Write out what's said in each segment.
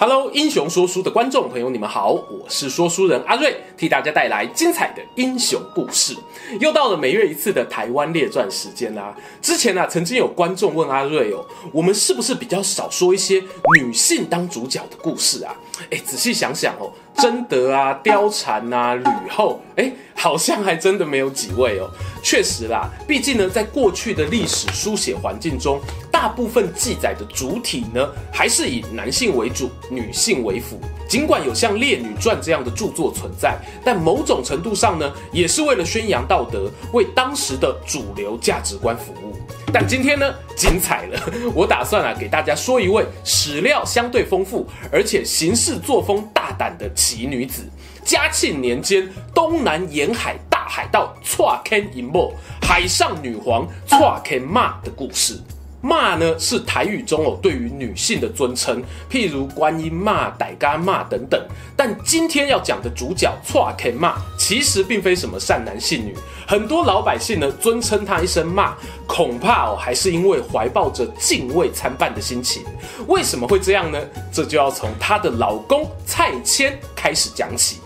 Hello，英雄说书的观众朋友，你们好，我是说书人阿瑞，替大家带来精彩的英雄故事。又到了每月一次的台湾列传时间啦、之前啊，曾经有观众问阿瑞哦，我们是不是比较少说一些女性当主角的故事啊？哎，仔细想想哦，贞德啊、貂蝉啊、吕后，哎，好像还真的没有几位哦。确实啦，毕竟呢，在过去的历史书写环境中。大部分记载的主体呢，还是以男性为主，女性为辅。尽管有像《列女传》这样的著作存在，但某种程度上呢，也是为了宣扬道德，为当时的主流价值观服务。但今天呢，精彩了！我打算啊，给大家说一位史料相对丰富，而且行事作风大胆的奇女子。嘉庆年间，东南沿海大海盗错坑一幕，海上女皇错坑骂的故事。骂呢是台语中哦对于女性的尊称，譬如观音妈、大家妈等等。但今天要讲的主角错坑妈，其实并非什么善男信女，很多老百姓呢尊称她一声骂，恐怕哦还是因为怀抱着敬畏参半的心情。为什么会这样呢？这就要从她的老公蔡牵开始讲起。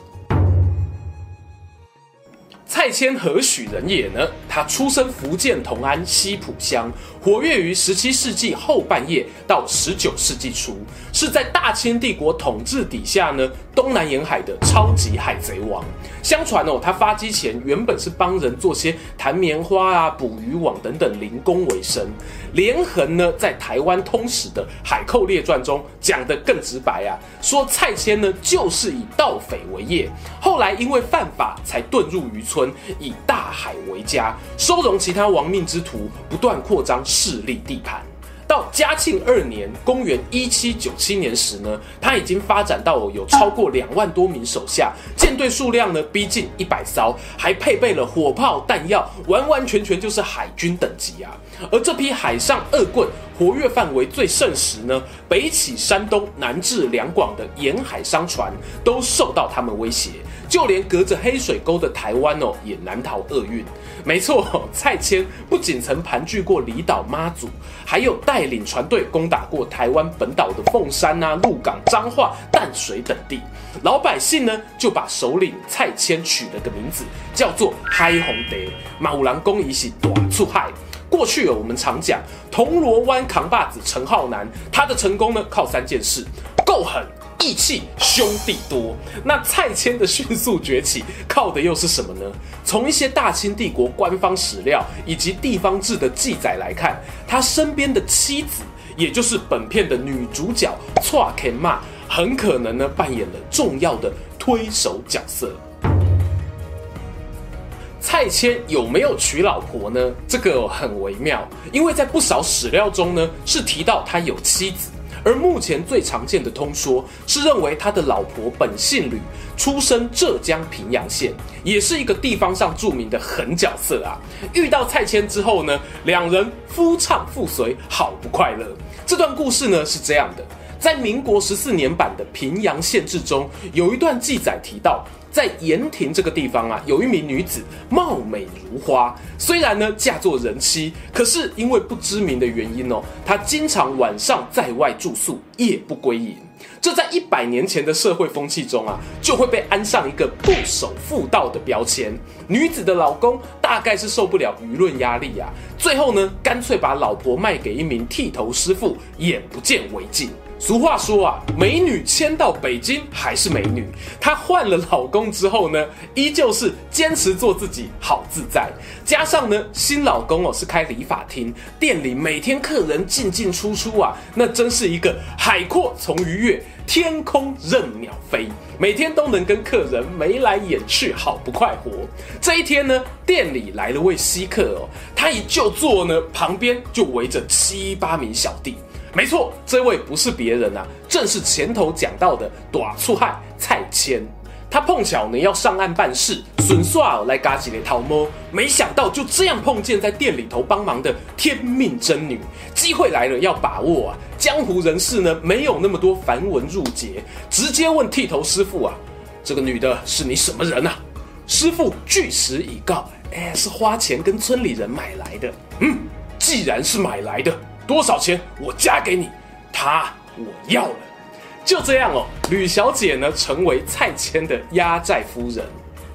蔡牵何许人也呢？他出生福建同安西埔乡，活跃于十七世纪后半叶到十九世纪初，是在大清帝国统治底下呢东南沿海的超级海贼王。相传哦，他发迹前原本是帮人做些弹棉花啊、捕鱼网等等零工为生。连横呢，在台湾通史的《海寇列传》中讲得更直白啊，说蔡牵呢就是以盗匪为业，后来因为犯法才遁入渔村。以大海为家，收容其他亡命之徒，不断扩张势力地盘。到嘉庆二年（公元一七九七年）时呢，他已经发展到有超过两万多名手下，舰队数量呢逼近一百艘，还配备了火炮弹药，完完全全就是海军等级啊！而这批海上恶棍活跃范围最盛时呢，北起山东，南至两广的沿海商船都受到他们威胁。就连隔着黑水沟的台湾哦，也难逃厄运。没错，蔡牵不仅曾盘踞过离岛妈祖，还有带领船队攻打过台湾本岛的凤山啊、鹿港、彰化、淡水等地。老百姓呢，就把首领蔡牵取了个名字，叫做海皇帝。马郎公一系短促海。过去我们常讲铜锣湾扛把子陈浩南，他的成功呢，靠三件事：够狠。义气兄弟多，那蔡牵的迅速崛起靠的又是什么呢？从一些大清帝国官方史料以及地方志的记载来看，他身边的妻子，也就是本片的女主角错坑妈，很可能呢扮演了重要的推手角色。蔡牵有没有娶老婆呢？这个很微妙，因为在不少史料中呢是提到他有妻子。而目前最常见的通说是认为他的老婆本姓吕，出身浙江平阳县，也是一个地方上著名的狠角色啊。遇到蔡牵之后呢，两人夫唱妇随，好不快乐。这段故事呢是这样的，在民国十四年版的《平阳县志》中，有一段记载提到。在盐亭这个地方啊，有一名女子貌美如花，虽然呢嫁作人妻，可是因为不知名的原因哦，她经常晚上在外住宿，夜不归营。这在一百年前的社会风气中啊，就会被安上一个不守妇道的标签。女子的老公大概是受不了舆论压力啊，最后呢，干脆把老婆卖给一名剃头师傅，眼不见为净。俗话说啊，美女迁到北京还是美女。她换了老公之后呢，依旧是坚持做自己，好自在。加上呢，新老公哦是开理发厅，店里每天客人进进出出啊，那真是一个海阔从鱼跃，天空任鸟飞，每天都能跟客人眉来眼去，好不快活。这一天呢，店里来了位稀客哦，他一就坐呢，旁边就围着七八名小弟。没错，这位不是别人啊，正是前头讲到的大出海蔡谦。他碰巧呢要上岸办事，顺耍来嘎几个头毛，没想到就这样碰见在店里头帮忙的天命真女，机会来了要把握啊！江湖人士呢没有那么多繁文缛节，直接问剃头师傅啊，这个女的是你什么人啊？师傅据实以告，哎，是花钱跟村里人买来的。嗯，既然是买来的，多少钱我加给你，她我要了。就这样哦，吕小姐呢成为蔡牵的压寨夫人。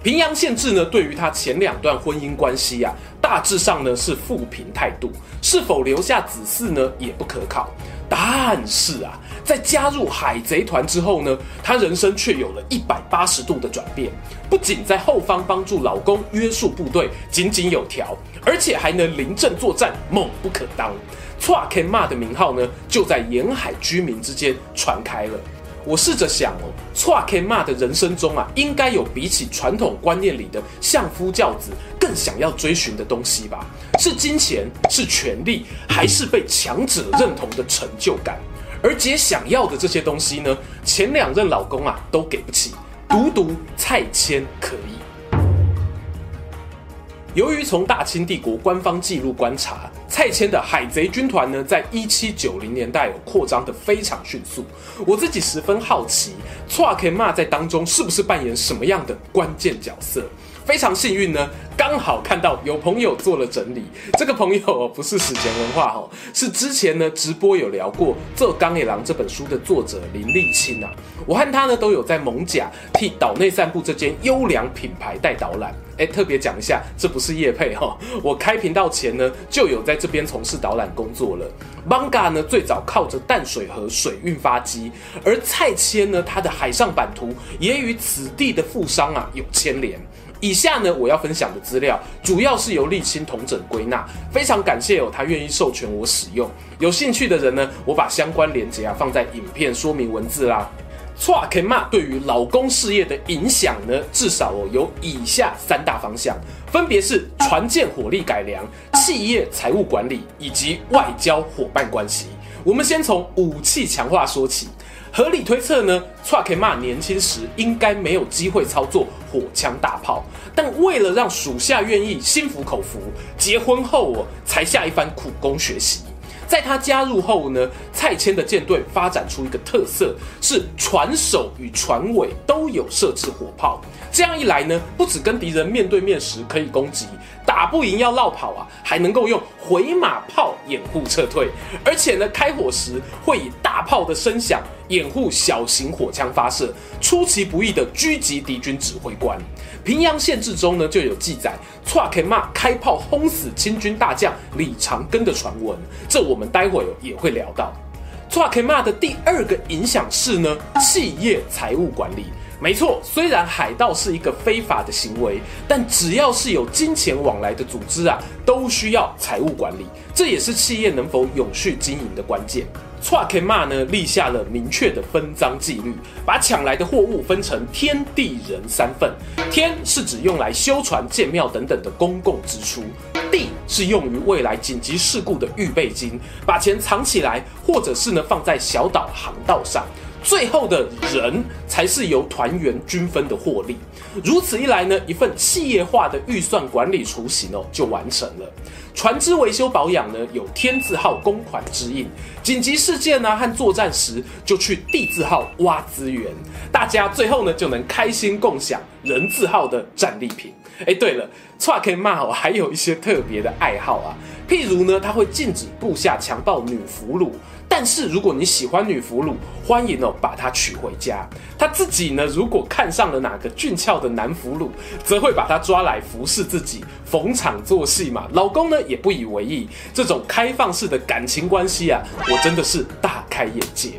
平阳县志呢对于她前两段婚姻关系啊，大致上呢是负评态度，是否留下子嗣呢也不可考。但是啊，在加入海贼团之后呢，她人生却有了一百八十度的转变。不仅在后方帮助老公约束部队井井有条，而且还能临阵作战，猛不可当。蔡牵嘛的名号呢，就在沿海居民之间传开了。我试着想哦，蔡牵嘛的人生中啊，应该有比起传统观念里的相夫教子更想要追寻的东西吧？是金钱，是权力，还是被强者认同的成就感？而姐想要的这些东西呢，前两任老公啊都给不起，独独蔡牵可以。由于从大清帝国官方记录观察，蔡牵的海贼军团呢，在一七九零年代有扩张得非常迅速。我自己十分好奇，蔡牵嘛在当中是不是扮演什么样的关键角色？非常幸运呢，刚好看到有朋友做了整理。这个朋友不是史前文化哦，是之前呢直播有聊过《做钢野郎》这本书的作者林立青啊。我和他呢都有在艋舺替岛内散步这间优良品牌带导览。哎，特别讲一下，这不是业配哈。我开频道前呢就有在这边从事导览工作了。Manga 呢最早靠着淡水河水运发机，而蔡牵呢他的海上版图也与此地的富商啊有牵连。以下呢，我要分享的资料主要是由立青同整归纳，非常感谢哦，他愿意授权我使用。有兴趣的人呢，我把相关链接啊放在影片说明文字啦。蔡牵嘛对于老公事业的影响呢，至少哦有以下三大方向，分别是船舰火力改良、企业财务管理以及外交伙伴关系。我们先从武器强化说起。合理推测呢，蔡牵嘛年轻时应该没有机会操作火枪大炮，但为了让属下愿意心服口服，结婚后哦才下一番苦功学习。在他加入后呢，蔡牵的舰队发展出一个特色，是船首与船尾都有设置火炮。这样一来呢，不只跟敌人面对面时可以攻击。打不赢要落跑啊，还能够用回马炮掩护撤退，而且呢，开火时会以大炮的声响掩护小型火枪发射，出其不意的狙击敌军指挥官。平阳县志中呢就有记载，蔡牵嘛开炮轰死清军大将李长庚的传闻，这我们待会也会聊到。蔡牵嘛的第二个影响是呢，企业财务管理。没错，虽然海盗是一个非法的行为，但只要是有金钱往来的组织啊，都需要财务管理，这也是企业能否永续经营的关键。蔡牵嘛呢立下了明确的分赃纪律，把抢来的货物分成天地人三份。天是指用来修船、建庙等等的公共支出，地是用于未来紧急事故的预备金，把钱藏起来，或者是呢放在小岛航道上。最后的人才是由团员均分的获利，如此一来呢，一份企业化的预算管理雏形哦就完成了。船只维修保养呢有天字号公款支应，紧急事件呢和作战时就去地字号挖资源，大家最后呢就能开心共享人字号的战利品。哎，对了，蔡牵嘛哦还有一些特别的爱好啊，譬如呢他会禁止部下强暴女俘虏。但是如果你喜欢女俘虏，欢迎哦把她娶回家。她自己呢，如果看上了哪个俊俏的男俘虏，则会把她抓来服侍自己，逢场作戏嘛。老公呢也不以为意。这种开放式的感情关系啊，我真的是大开眼界。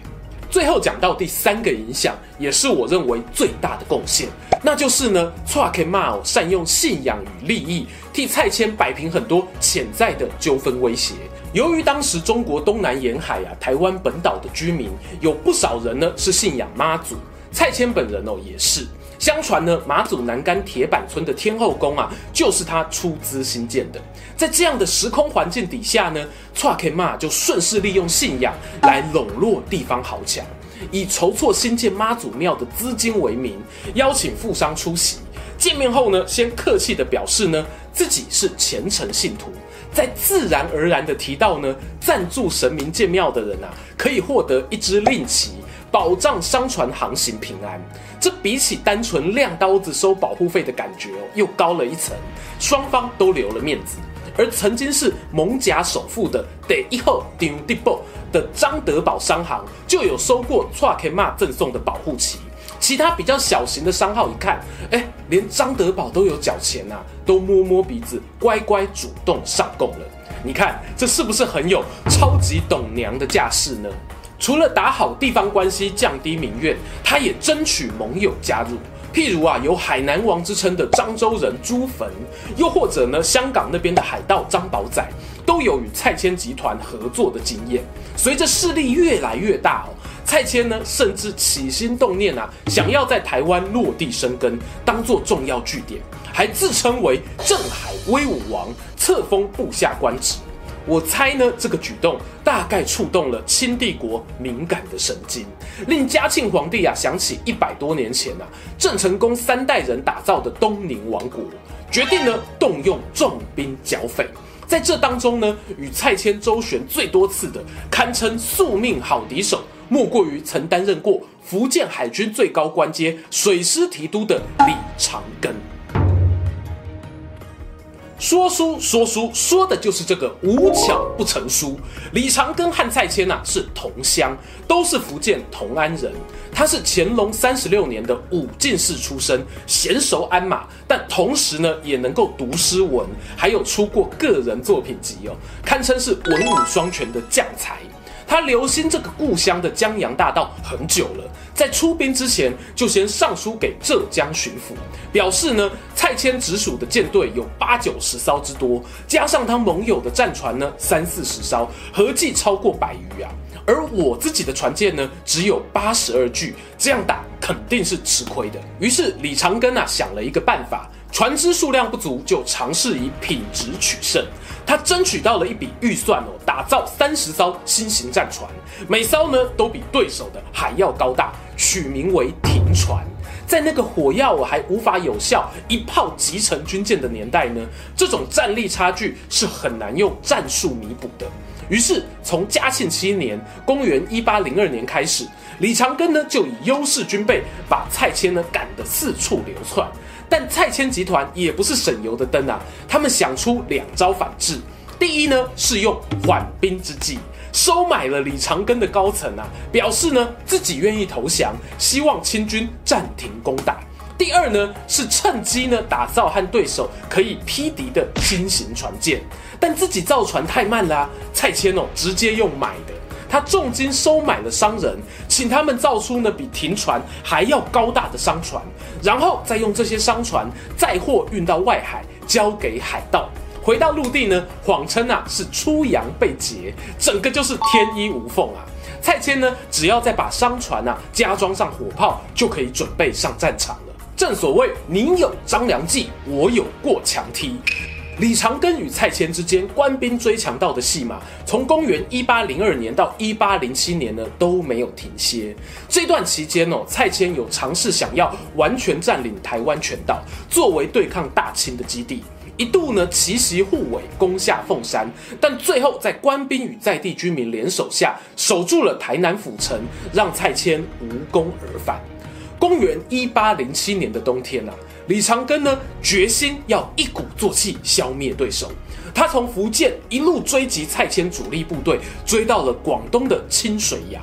最后讲到第三个影响，也是我认为最大的贡献，那就是呢，，Truck Mal 善用信仰与利益，替蔡牵摆平很多潜在的纠纷威胁。由于当时中国东南沿海啊，台湾本岛的居民有不少人呢是信仰妈祖，蔡牵本人哦也是。相传呢，马祖南干铁板村的天后宫啊，就是他出资兴建的。在这样的时空环境底下呢，蔡牵嘛就顺势利用信仰来笼络地方豪强。以筹措新建妈祖庙的资金为名，邀请富商出席。见面后呢，先客气的表示呢，自己是虔诚信徒，再自然而然的提到呢，赞助神明建庙的人啊，可以获得一支令旗，保障商船航行平安。这比起单纯亮刀子收保护费的感觉哦，又高了一层，双方都留了面子。而曾经是艋舺首富的第一号张德宝的张德宝商行，就有收过蔡干妈赠送的保护旗。其他比较小型的商号一看，哎，连张德宝都有缴钱呐、啊，都摸摸鼻子，乖乖主动上供了。你看这是不是很有超级懂娘的架势呢？除了打好地方关系，降低民怨，他也争取盟友加入。譬如啊，有海南王之称的漳州人朱坟，又或者呢，香港那边的海盗张宝仔，都有与蔡牵集团合作的经验。随着势力越来越大哦，蔡牵呢，甚至起心动念啊，想要在台湾落地生根，当做重要据点，还自称为镇海威武王，册封部下官职。我猜呢，这个举动大概触动了清帝国敏感的神经，令嘉庆皇帝啊想起一百多年前啊，郑成功三代人打造的东宁王国，决定呢动用重兵剿匪。在这当中呢，与蔡牵周旋最多次的，堪称宿命好敌手，莫过于曾担任过福建海军最高官阶水师提督的李长庚。说书说书说的就是这个无巧不成书。李长庚和蔡牵呐是同乡，都是福建同安人。他是乾隆三十六年的武进士出身，娴熟鞍马，但同时呢也能够读诗文，还有出过个人作品集哦，堪称是文武双全的将才。他留心这个故乡的江洋大盗很久了，在出兵之前就先上书给浙江巡抚，表示呢蔡牵直属的舰队有八九十艘之多，加上他盟友的战船呢三四十艘，合计超过百余啊。而我自己的船舰呢只有八十二具，这样打肯定是吃亏的。于是李长庚啊想了一个办法，船只数量不足，就尝试以品质取胜。他争取到了一笔预算哦，打造三十艘新型战船，每艘呢都比对手的还要高大，取名为“停船”。在那个火药还无法有效一炮击沉军舰的年代呢，这种战力差距是很难用战术弥补的。于是从嘉庆七年（公元一八零二年）开始，李长庚呢就以优势军备把蔡牵呢赶得四处流窜。但蔡牵集团也不是省油的灯啊，他们想出两招反制。第一呢，是用缓兵之计，收买了李长庚的高层啊，表示呢自己愿意投降，希望清军暂停攻打。第二呢，是趁机呢打造和对手可以匹敌的新型船舰，但自己造船太慢啦，蔡牵哦直接用买的。他重金收买了商人，请他们造出呢比停船还要高大的商船，然后再用这些商船载货运到外海，交给海盗。回到陆地呢，谎称啊是出洋被劫，整个就是天衣无缝啊。蔡牵呢，只要再把商船啊加装上火炮，就可以准备上战场了。正所谓，你有张良计，我有过墙梯。李长庚与蔡牵之间官兵追强盗的戏码，从公元一八零二年到一八零七年呢都没有停歇。这段期间哦，蔡牵有尝试想要完全占领台湾全岛，作为对抗大清的基地，一度呢奇袭护尾，攻下凤山，但最后在官兵与在地居民联手下，守住了台南府城，让蔡牵无功而返。公元一八零七年的冬天啊。李长庚呢，决心要一鼓作气消灭对手。他从福建一路追击蔡牵主力部队，追到了广东的清水洋。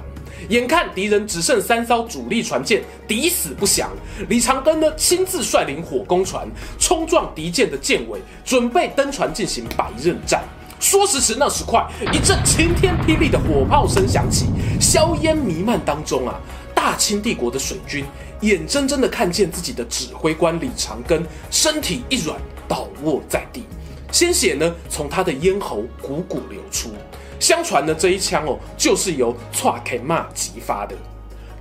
眼看敌人只剩三艘主力船舰，抵死不降。李长庚呢，亲自率领火攻船，冲撞敌舰的舰尾，准备登船进行白刃战。说时迟，那时快，一阵晴天霹雳的火炮声响起，硝烟弥漫当中啊，大清帝国的水军。眼睁睁的看见自己的指挥官李长庚身体一软倒卧在地，鲜血呢从他的咽喉汩汩流出。相传呢这一枪哦就是由蔡牵妈击发的。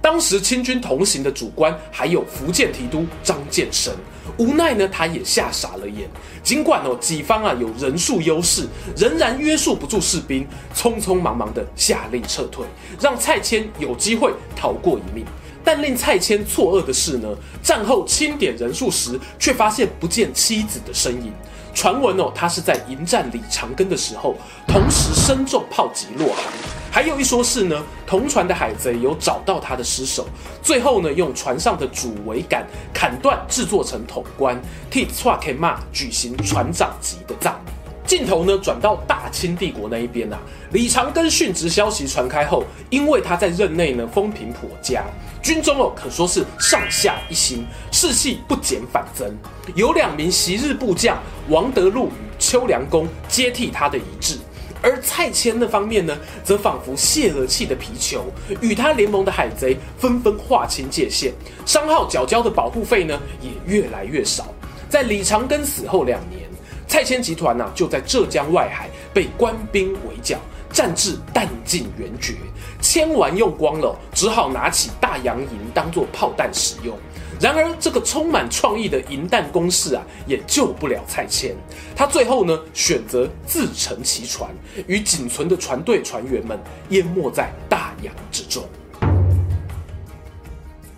当时清军同行的主官还有福建提督张建生，无奈呢，他也吓傻了眼。尽管哦，己方啊有人数优势，仍然约束不住士兵，匆匆忙忙的下令撤退，让蔡牵有机会逃过一命。但令蔡牵错愕的是呢，战后清点人数时，却发现不见妻子的身影。传闻哦，他是在迎战李长庚的时候，同时身中炮击落海。还有一说是呢，同船的海贼有找到他的尸首，最后呢，用船上的主桅杆砍断，制作成桶棺，替蔡牵嘛举行船长级的葬礼。镜头呢转到大清帝国那一边啊，李长庚殉职消息传开后，因为他在任内呢风评颇佳，军中哦可说是上下一心，士气不减反增。有两名昔日部将王德禄与邱良公接替他的遗志，而蔡牵那方面呢，则仿佛泄了气的皮球，与他联盟的海贼纷纷划清界限，商号缴交的保护费呢也越来越少。在李长庚死后两年。蔡牵集团呐、啊，就在浙江外海被官兵围剿，战至弹尽援绝，铅丸用光了，只好拿起大洋银当做炮弹使用。然而，这个充满创意的银弹攻势啊，也救不了蔡牵。他最后呢，选择自沉其船，与仅存的船队船员们淹没在大洋之中。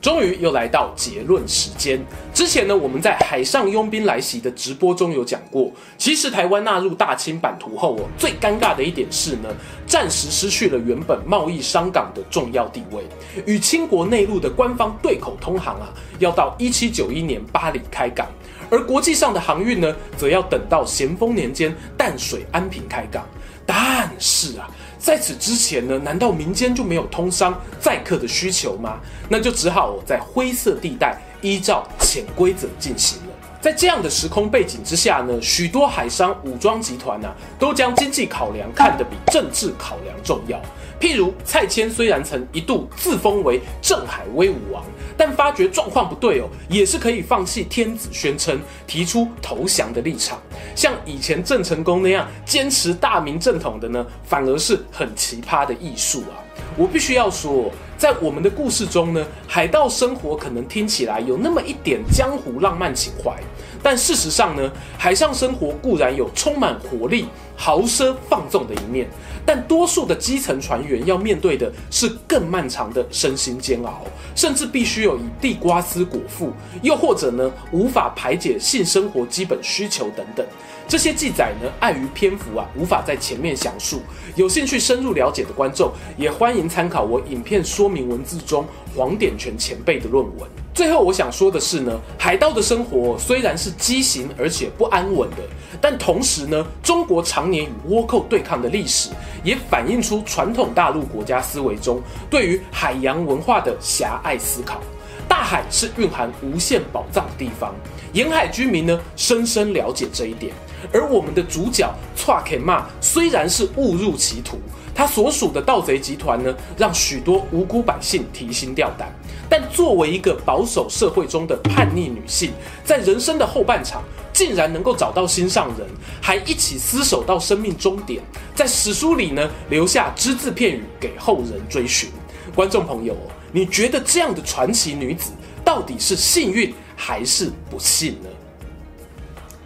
终于又来到结论时间。之前呢，我们在海上佣兵来袭的直播中有讲过，其实台湾纳入大清版图后哦，最尴尬的一点是呢，暂时失去了原本贸易商港的重要地位，与清国内陆的官方对口通航啊，要到一七九一年巴黎开港，而国际上的航运呢，则要等到咸丰年间淡水安平开港。但是啊。在此之前呢，难道民间就没有通商载客的需求吗？那就只好在灰色地带依照潜规则进行了。在这样的时空背景之下呢，许多海商武装集团呢，都将经济考量看得比政治考量重要。譬如蔡牵虽然曾一度自封为镇海威武王，但发觉状况不对哦，也是可以放弃天子宣称，提出投降的立场。像以前郑成功那样坚持大明正统的呢，反而是很奇葩的艺术啊！我必须要说，在我们的故事中呢，海盗生活可能听起来有那么一点江湖浪漫情怀。但事实上呢，海上生活固然有充满活力、豪奢放纵的一面，但多数的基层船员要面对的是更漫长的身心煎熬，甚至必须有以地瓜丝果腹，又或者呢，无法排解性生活基本需求等等。这些记载呢，碍于篇幅啊，无法在前面详述。有兴趣深入了解的观众，也欢迎参考我影片说明文字中黄典泉前辈的论文。最后我想说的是呢，海盗的生活虽然是畸形而且不安稳的，但同时呢，中国常年与倭寇对抗的历史，也反映出传统大陆国家思维中对于海洋文化的狭隘思考。大海是蕴含无限宝藏的地方，沿海居民呢，深深了解这一点。而我们的主角蔡牵嘛，虽然是误入歧途，他所属的盗贼集团呢，让许多无辜百姓提心吊胆。但作为一个保守社会中的叛逆女性，在人生的后半场，竟然能够找到心上人，还一起厮守到生命终点，在史书里呢，留下只字片语给后人追寻。观众朋友，你觉得这样的传奇女子，到底是幸运还是不幸呢？